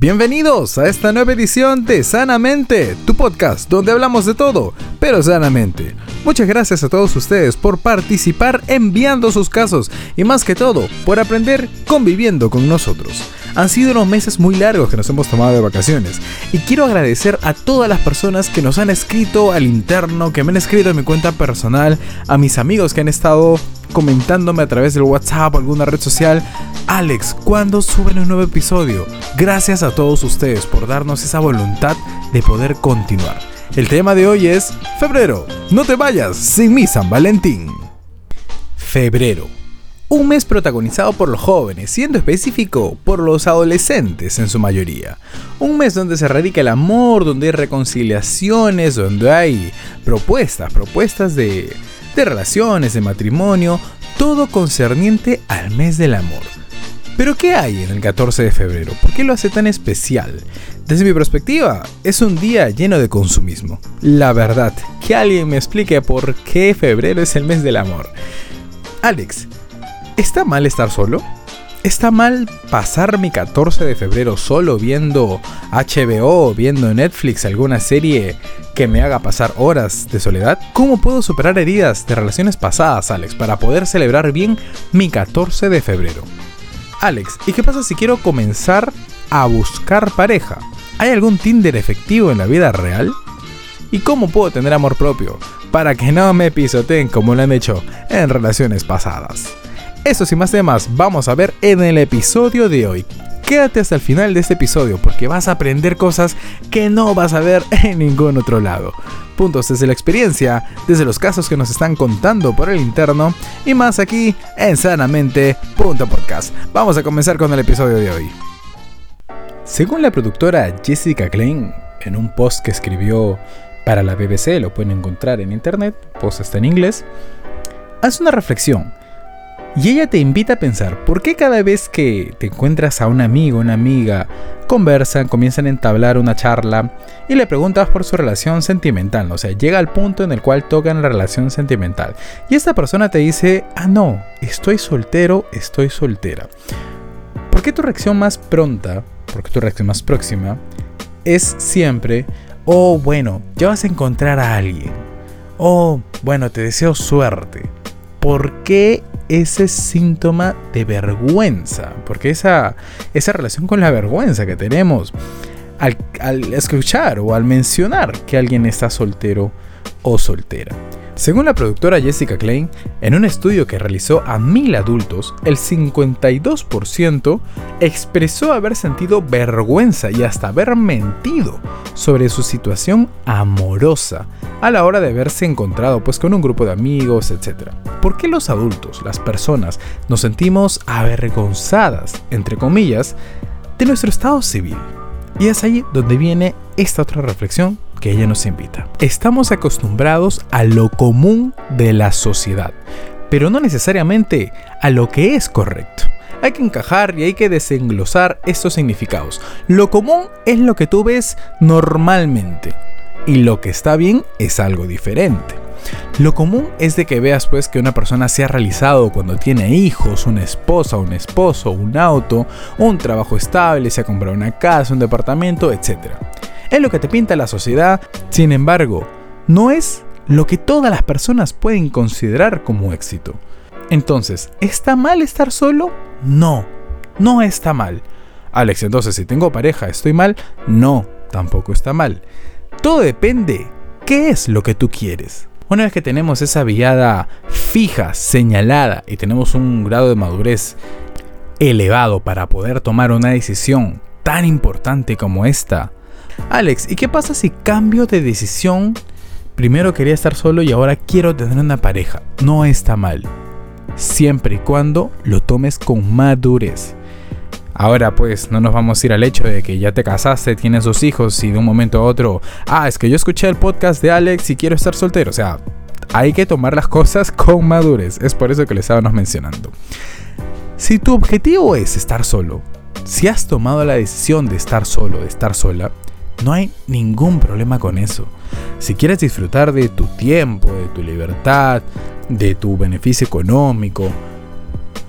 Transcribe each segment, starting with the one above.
Bienvenidos a esta nueva edición de Sanamente, tu podcast donde hablamos de todo, pero sanamente. Muchas gracias a todos ustedes por participar enviando sus casos y más que todo por aprender conviviendo con nosotros. Han sido unos meses muy largos que nos hemos tomado de vacaciones y quiero agradecer a todas las personas que nos han escrito al interno, que me han escrito en mi cuenta personal, a mis amigos que han estado comentándome a través del WhatsApp o alguna red social, Alex, ¿cuándo suben un nuevo episodio? Gracias a todos ustedes por darnos esa voluntad de poder continuar. El tema de hoy es febrero. No te vayas sin mi San Valentín. Febrero. Un mes protagonizado por los jóvenes, siendo específico por los adolescentes en su mayoría. Un mes donde se radica el amor, donde hay reconciliaciones, donde hay propuestas, propuestas de, de relaciones, de matrimonio, todo concerniente al mes del amor. Pero ¿qué hay en el 14 de febrero? ¿Por qué lo hace tan especial? Desde mi perspectiva, es un día lleno de consumismo. La verdad, que alguien me explique por qué febrero es el mes del amor. Alex, ¿está mal estar solo? ¿Está mal pasar mi 14 de febrero solo viendo HBO, viendo Netflix alguna serie que me haga pasar horas de soledad? ¿Cómo puedo superar heridas de relaciones pasadas, Alex, para poder celebrar bien mi 14 de febrero? Alex, ¿y qué pasa si quiero comenzar a buscar pareja? ¿Hay algún Tinder efectivo en la vida real? ¿Y cómo puedo tener amor propio para que no me pisoteen como lo han hecho en relaciones pasadas? Eso y más temas vamos a ver en el episodio de hoy. Quédate hasta el final de este episodio porque vas a aprender cosas que no vas a ver en ningún otro lado. Puntos desde la experiencia, desde los casos que nos están contando por el interno y más aquí en sanamente.podcast. Vamos a comenzar con el episodio de hoy. Según la productora Jessica Klein, en un post que escribió para la BBC, lo pueden encontrar en internet, post está en inglés, hace una reflexión y ella te invita a pensar, ¿por qué cada vez que te encuentras a un amigo, una amiga, conversan, comienzan a entablar una charla y le preguntas por su relación sentimental? O sea, llega al punto en el cual tocan la relación sentimental. Y esta persona te dice, ah, no, estoy soltero, estoy soltera. ¿Por qué tu reacción más pronta, porque tu reacción más próxima, es siempre, oh, bueno, ya vas a encontrar a alguien. Oh, bueno, te deseo suerte. ¿Por qué ese síntoma de vergüenza, porque esa, esa relación con la vergüenza que tenemos al, al escuchar o al mencionar que alguien está soltero o soltera. Según la productora Jessica Klein, en un estudio que realizó a mil adultos, el 52% expresó haber sentido vergüenza y hasta haber mentido sobre su situación amorosa a la hora de haberse encontrado pues con un grupo de amigos, etc. ¿Por qué los adultos, las personas, nos sentimos avergonzadas, entre comillas, de nuestro estado civil? Y es ahí donde viene esta otra reflexión que ella nos invita. Estamos acostumbrados a lo común de la sociedad, pero no necesariamente a lo que es correcto. Hay que encajar y hay que desenglosar estos significados. Lo común es lo que tú ves normalmente y lo que está bien es algo diferente. Lo común es de que veas pues que una persona se ha realizado cuando tiene hijos, una esposa, un esposo, un auto, un trabajo estable, se ha comprado una casa, un departamento, etc es lo que te pinta la sociedad, sin embargo, no es lo que todas las personas pueden considerar como éxito. Entonces, ¿está mal estar solo? No, no está mal. Alex, entonces si tengo pareja, ¿estoy mal? No, tampoco está mal. Todo depende, ¿qué es lo que tú quieres? Una vez que tenemos esa viada fija, señalada y tenemos un grado de madurez elevado para poder tomar una decisión tan importante como esta, Alex, ¿y qué pasa si cambio de decisión? Primero quería estar solo y ahora quiero tener una pareja. No está mal. Siempre y cuando lo tomes con madurez. Ahora pues no nos vamos a ir al hecho de que ya te casaste, tienes dos hijos y de un momento a otro, ah, es que yo escuché el podcast de Alex y quiero estar soltero. O sea, hay que tomar las cosas con madurez. Es por eso que le estábamos mencionando. Si tu objetivo es estar solo, si has tomado la decisión de estar solo, de estar sola, no hay ningún problema con eso. Si quieres disfrutar de tu tiempo, de tu libertad, de tu beneficio económico,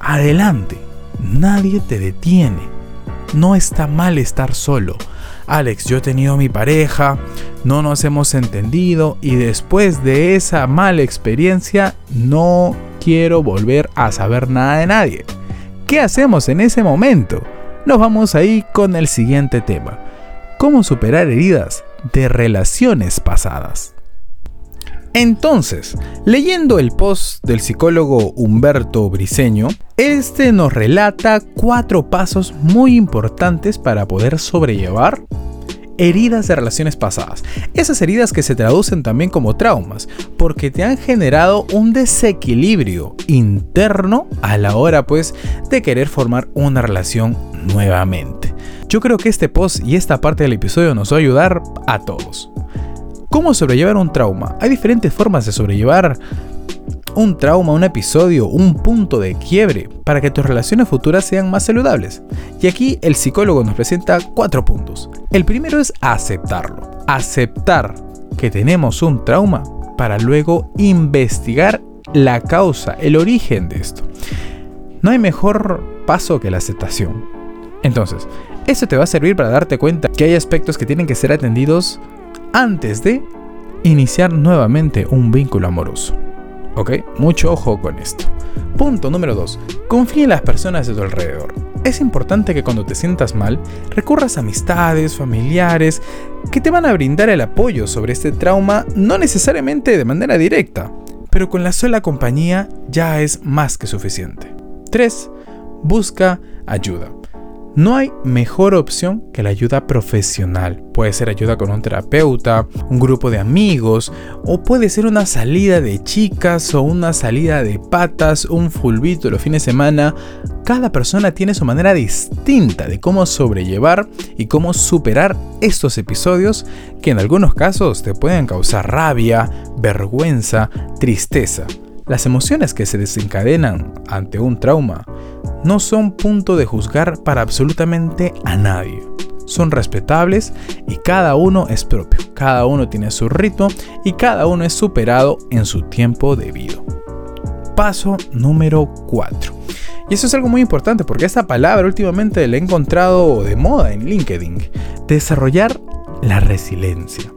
adelante. Nadie te detiene. no está mal estar solo. Alex, yo he tenido mi pareja, no nos hemos entendido y después de esa mala experiencia no quiero volver a saber nada de nadie. ¿Qué hacemos en ese momento? Nos vamos ahí con el siguiente tema. ¿Cómo superar heridas de relaciones pasadas? Entonces, leyendo el post del psicólogo Humberto Briseño, este nos relata cuatro pasos muy importantes para poder sobrellevar heridas de relaciones pasadas. Esas heridas que se traducen también como traumas, porque te han generado un desequilibrio interno a la hora pues de querer formar una relación nuevamente. Yo creo que este post y esta parte del episodio nos va a ayudar a todos. ¿Cómo sobrellevar un trauma? Hay diferentes formas de sobrellevar un trauma, un episodio, un punto de quiebre para que tus relaciones futuras sean más saludables. Y aquí el psicólogo nos presenta cuatro puntos. El primero es aceptarlo. Aceptar que tenemos un trauma para luego investigar la causa, el origen de esto. No hay mejor paso que la aceptación. Entonces, esto te va a servir para darte cuenta que hay aspectos que tienen que ser atendidos antes de iniciar nuevamente un vínculo amoroso. ¿Ok? Mucho ojo con esto. Punto número 2. Confía en las personas de tu alrededor. Es importante que cuando te sientas mal, recurras a amistades, familiares, que te van a brindar el apoyo sobre este trauma, no necesariamente de manera directa, pero con la sola compañía ya es más que suficiente. 3. Busca ayuda. No hay mejor opción que la ayuda profesional. Puede ser ayuda con un terapeuta, un grupo de amigos, o puede ser una salida de chicas o una salida de patas, un fulbito los fines de semana. Cada persona tiene su manera distinta de cómo sobrellevar y cómo superar estos episodios que en algunos casos te pueden causar rabia, vergüenza, tristeza. Las emociones que se desencadenan ante un trauma no son punto de juzgar para absolutamente a nadie. Son respetables y cada uno es propio, cada uno tiene su ritmo y cada uno es superado en su tiempo debido. Paso número 4. Y eso es algo muy importante porque esta palabra últimamente la he encontrado de moda en LinkedIn. Desarrollar la resiliencia.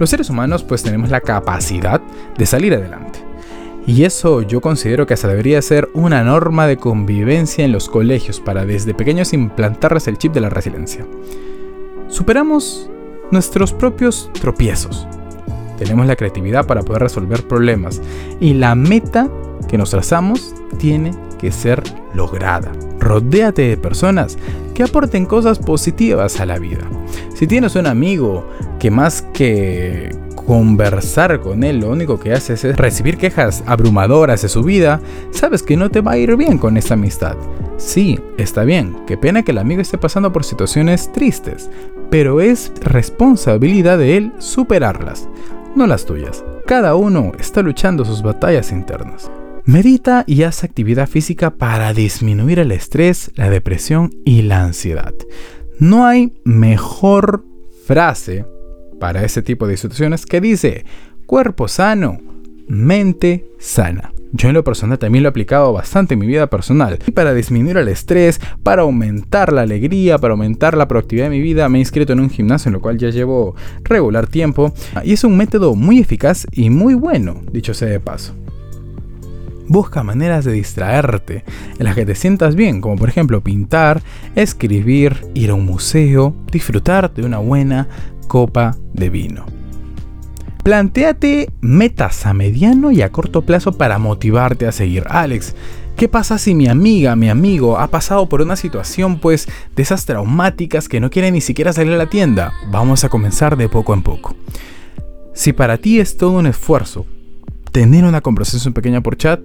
Los seres humanos pues tenemos la capacidad de salir adelante. Y eso yo considero que hasta debería ser una norma de convivencia en los colegios para desde pequeños implantarles el chip de la resiliencia. Superamos nuestros propios tropiezos. Tenemos la creatividad para poder resolver problemas y la meta que nos trazamos tiene que ser lograda. Rodéate de personas que aporten cosas positivas a la vida. Si tienes un amigo que más que conversar con él lo único que haces es recibir quejas abrumadoras de su vida, sabes que no te va a ir bien con esta amistad. Sí, está bien, qué pena que el amigo esté pasando por situaciones tristes, pero es responsabilidad de él superarlas, no las tuyas. Cada uno está luchando sus batallas internas. Medita y haz actividad física para disminuir el estrés, la depresión y la ansiedad. No hay mejor frase para ese tipo de situaciones que dice cuerpo sano, mente sana. Yo en lo personal también lo he aplicado bastante en mi vida personal. Y para disminuir el estrés, para aumentar la alegría, para aumentar la productividad de mi vida, me he inscrito en un gimnasio en lo cual ya llevo regular tiempo. Y es un método muy eficaz y muy bueno, dicho sea de paso. Busca maneras de distraerte en las que te sientas bien, como por ejemplo pintar, escribir, ir a un museo, disfrutar de una buena copa de vino. Plantéate metas a mediano y a corto plazo para motivarte a seguir. Alex, ¿qué pasa si mi amiga, mi amigo ha pasado por una situación pues de esas traumáticas que no quiere ni siquiera salir a la tienda? Vamos a comenzar de poco en poco. Si para ti es todo un esfuerzo tener una conversación pequeña por chat,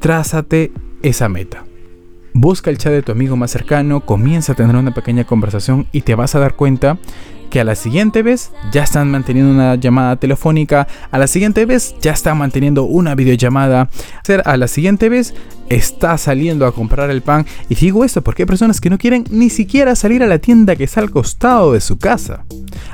trázate esa meta. Busca el chat de tu amigo más cercano, comienza a tener una pequeña conversación y te vas a dar cuenta que a la siguiente vez ya están manteniendo una llamada telefónica, a la siguiente vez ya están manteniendo una videollamada, a la siguiente vez está saliendo a comprar el pan. Y digo esto porque hay personas que no quieren ni siquiera salir a la tienda que está al costado de su casa.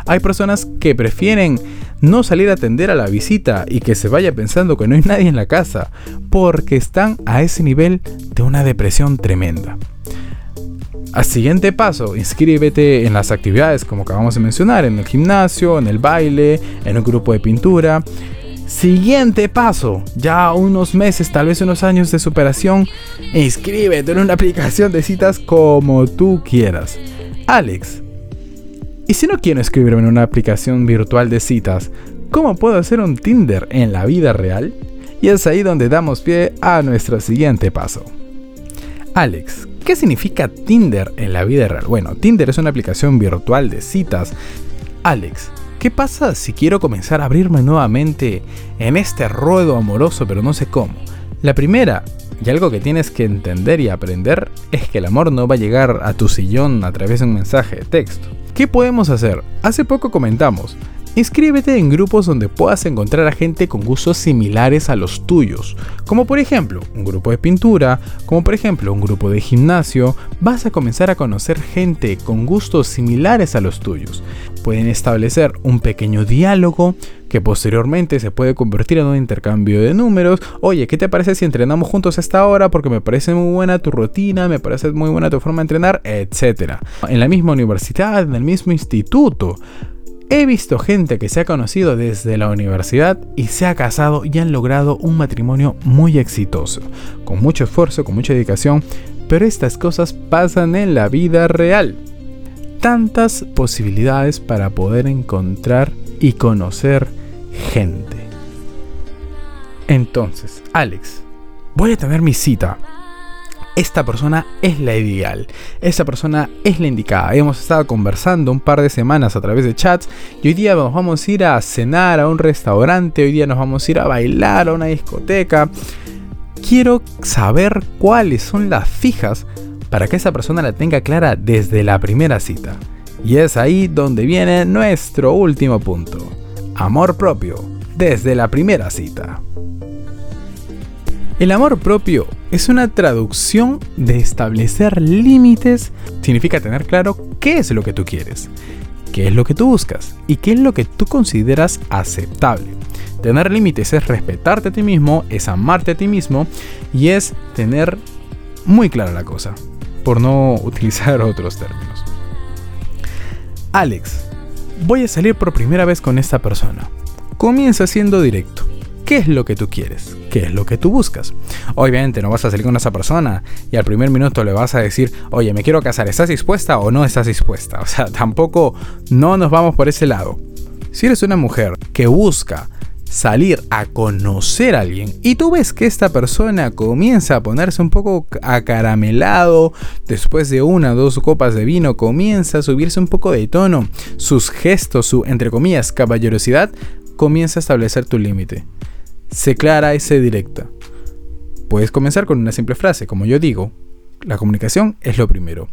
Hay personas que prefieren no salir a atender a la visita y que se vaya pensando que no hay nadie en la casa porque están a ese nivel de una depresión tremenda. Al siguiente paso, inscríbete en las actividades como acabamos de mencionar, en el gimnasio, en el baile, en un grupo de pintura. Siguiente paso, ya unos meses, tal vez unos años de superación, inscríbete en una aplicación de citas como tú quieras. Alex, ¿y si no quiero inscribirme en una aplicación virtual de citas, cómo puedo hacer un Tinder en la vida real? Y es ahí donde damos pie a nuestro siguiente paso. Alex, ¿qué significa Tinder en la vida real? Bueno, Tinder es una aplicación virtual de citas. Alex, ¿qué pasa si quiero comenzar a abrirme nuevamente en este ruedo amoroso pero no sé cómo? La primera, y algo que tienes que entender y aprender, es que el amor no va a llegar a tu sillón a través de un mensaje de texto. ¿Qué podemos hacer? Hace poco comentamos, Inscríbete en grupos donde puedas encontrar a gente con gustos similares a los tuyos, como por ejemplo un grupo de pintura, como por ejemplo un grupo de gimnasio, vas a comenzar a conocer gente con gustos similares a los tuyos. Pueden establecer un pequeño diálogo que posteriormente se puede convertir en un intercambio de números. Oye, ¿qué te parece si entrenamos juntos a esta hora? Porque me parece muy buena tu rutina, me parece muy buena tu forma de entrenar, etc. En la misma universidad, en el mismo instituto. He visto gente que se ha conocido desde la universidad y se ha casado y han logrado un matrimonio muy exitoso, con mucho esfuerzo, con mucha dedicación, pero estas cosas pasan en la vida real. Tantas posibilidades para poder encontrar y conocer gente. Entonces, Alex, voy a tener mi cita esta persona es la ideal, esta persona es la indicada. Hemos estado conversando un par de semanas a través de chats y hoy día nos vamos a ir a cenar a un restaurante, hoy día nos vamos a ir a bailar a una discoteca. Quiero saber cuáles son las fijas para que esa persona la tenga clara desde la primera cita. Y es ahí donde viene nuestro último punto. Amor propio, desde la primera cita. El amor propio es una traducción de establecer límites. Significa tener claro qué es lo que tú quieres, qué es lo que tú buscas y qué es lo que tú consideras aceptable. Tener límites es respetarte a ti mismo, es amarte a ti mismo y es tener muy clara la cosa, por no utilizar otros términos. Alex, voy a salir por primera vez con esta persona. Comienza siendo directo. ¿Qué es lo que tú quieres? ¿Qué es lo que tú buscas? Obviamente no vas a salir con esa persona y al primer minuto le vas a decir, oye, me quiero casar, ¿estás dispuesta o no estás dispuesta? O sea, tampoco no nos vamos por ese lado. Si eres una mujer que busca salir a conocer a alguien y tú ves que esta persona comienza a ponerse un poco acaramelado, después de una o dos copas de vino comienza a subirse un poco de tono, sus gestos, su entre comillas caballerosidad, comienza a establecer tu límite. Sé clara y sé directa. Puedes comenzar con una simple frase, como yo digo, la comunicación es lo primero.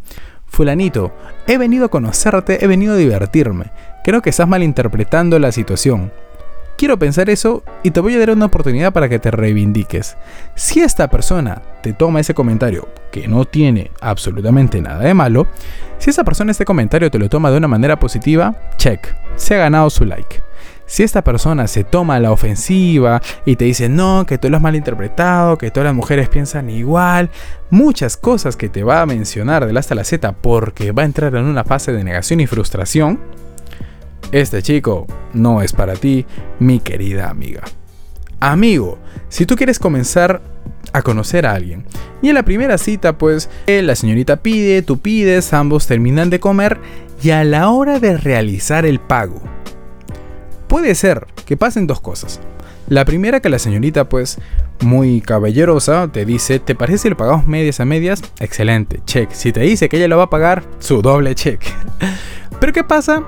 Fulanito, he venido a conocerte, he venido a divertirme. Creo que estás malinterpretando la situación. Quiero pensar eso y te voy a dar una oportunidad para que te reivindiques. Si esta persona te toma ese comentario, que no tiene absolutamente nada de malo, si esa persona este comentario te lo toma de una manera positiva, check, se ha ganado su like. Si esta persona se toma la ofensiva y te dice no, que tú lo has malinterpretado, que todas las mujeres piensan igual, muchas cosas que te va a mencionar del hasta la Z porque va a entrar en una fase de negación y frustración, este chico no es para ti, mi querida amiga. Amigo, si tú quieres comenzar a conocer a alguien. Y en la primera cita, pues, la señorita pide, tú pides, ambos terminan de comer y a la hora de realizar el pago, Puede ser que pasen dos cosas. La primera que la señorita pues muy caballerosa te dice, ¿te parece si lo pagamos medias a medias? Excelente, check. Si te dice que ella lo va a pagar, su doble check. Pero ¿qué pasa?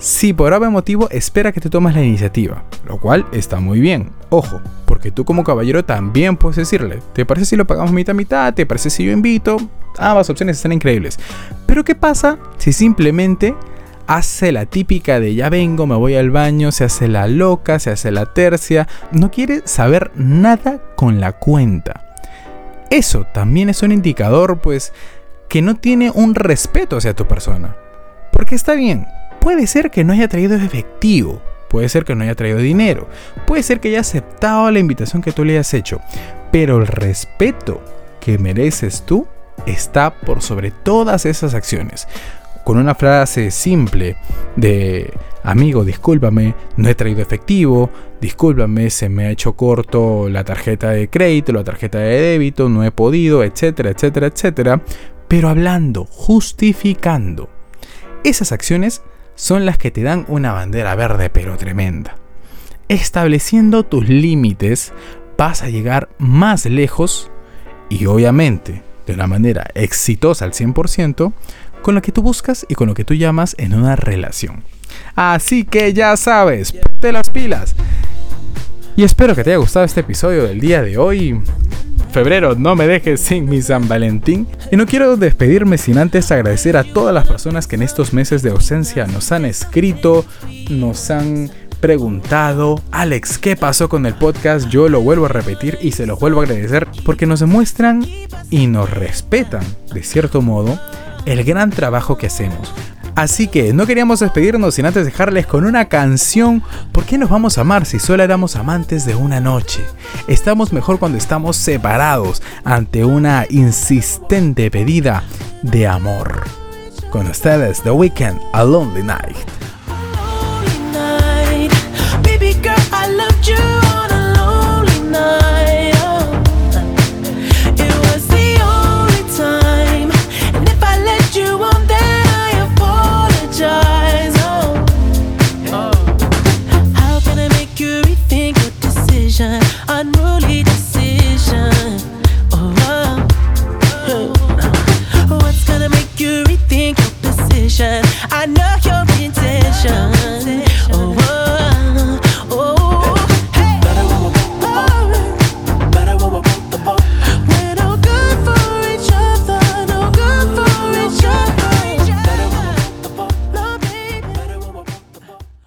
Si por algún motivo espera que te tomes la iniciativa, lo cual está muy bien. Ojo, porque tú como caballero también puedes decirle, ¿te parece si lo pagamos mitad a mitad? ¿Te parece si yo invito? Ambas opciones están increíbles. Pero ¿qué pasa si simplemente hace la típica de ya vengo, me voy al baño, se hace la loca, se hace la tercia, no quiere saber nada con la cuenta. Eso también es un indicador, pues, que no tiene un respeto hacia tu persona. Porque está bien, puede ser que no haya traído efectivo, puede ser que no haya traído dinero, puede ser que haya aceptado la invitación que tú le hayas hecho, pero el respeto que mereces tú está por sobre todas esas acciones. Con una frase simple de amigo, discúlpame, no he traído efectivo, discúlpame, se me ha hecho corto la tarjeta de crédito, la tarjeta de débito, no he podido, etcétera, etcétera, etcétera. Pero hablando, justificando. Esas acciones son las que te dan una bandera verde pero tremenda. Estableciendo tus límites vas a llegar más lejos y obviamente de una manera exitosa al 100% con lo que tú buscas y con lo que tú llamas en una relación. Así que ya sabes, te las pilas. Y espero que te haya gustado este episodio del día de hoy. Febrero, no me dejes sin mi San Valentín. Y no quiero despedirme sin antes agradecer a todas las personas que en estos meses de ausencia nos han escrito, nos han preguntado, Alex, ¿qué pasó con el podcast? Yo lo vuelvo a repetir y se los vuelvo a agradecer porque nos demuestran y nos respetan, de cierto modo, el gran trabajo que hacemos. Así que no queríamos despedirnos sin antes dejarles con una canción. ¿Por qué nos vamos a amar si solo éramos amantes de una noche? Estamos mejor cuando estamos separados ante una insistente pedida de amor. Con ustedes, The Weekend, A Lonely Night.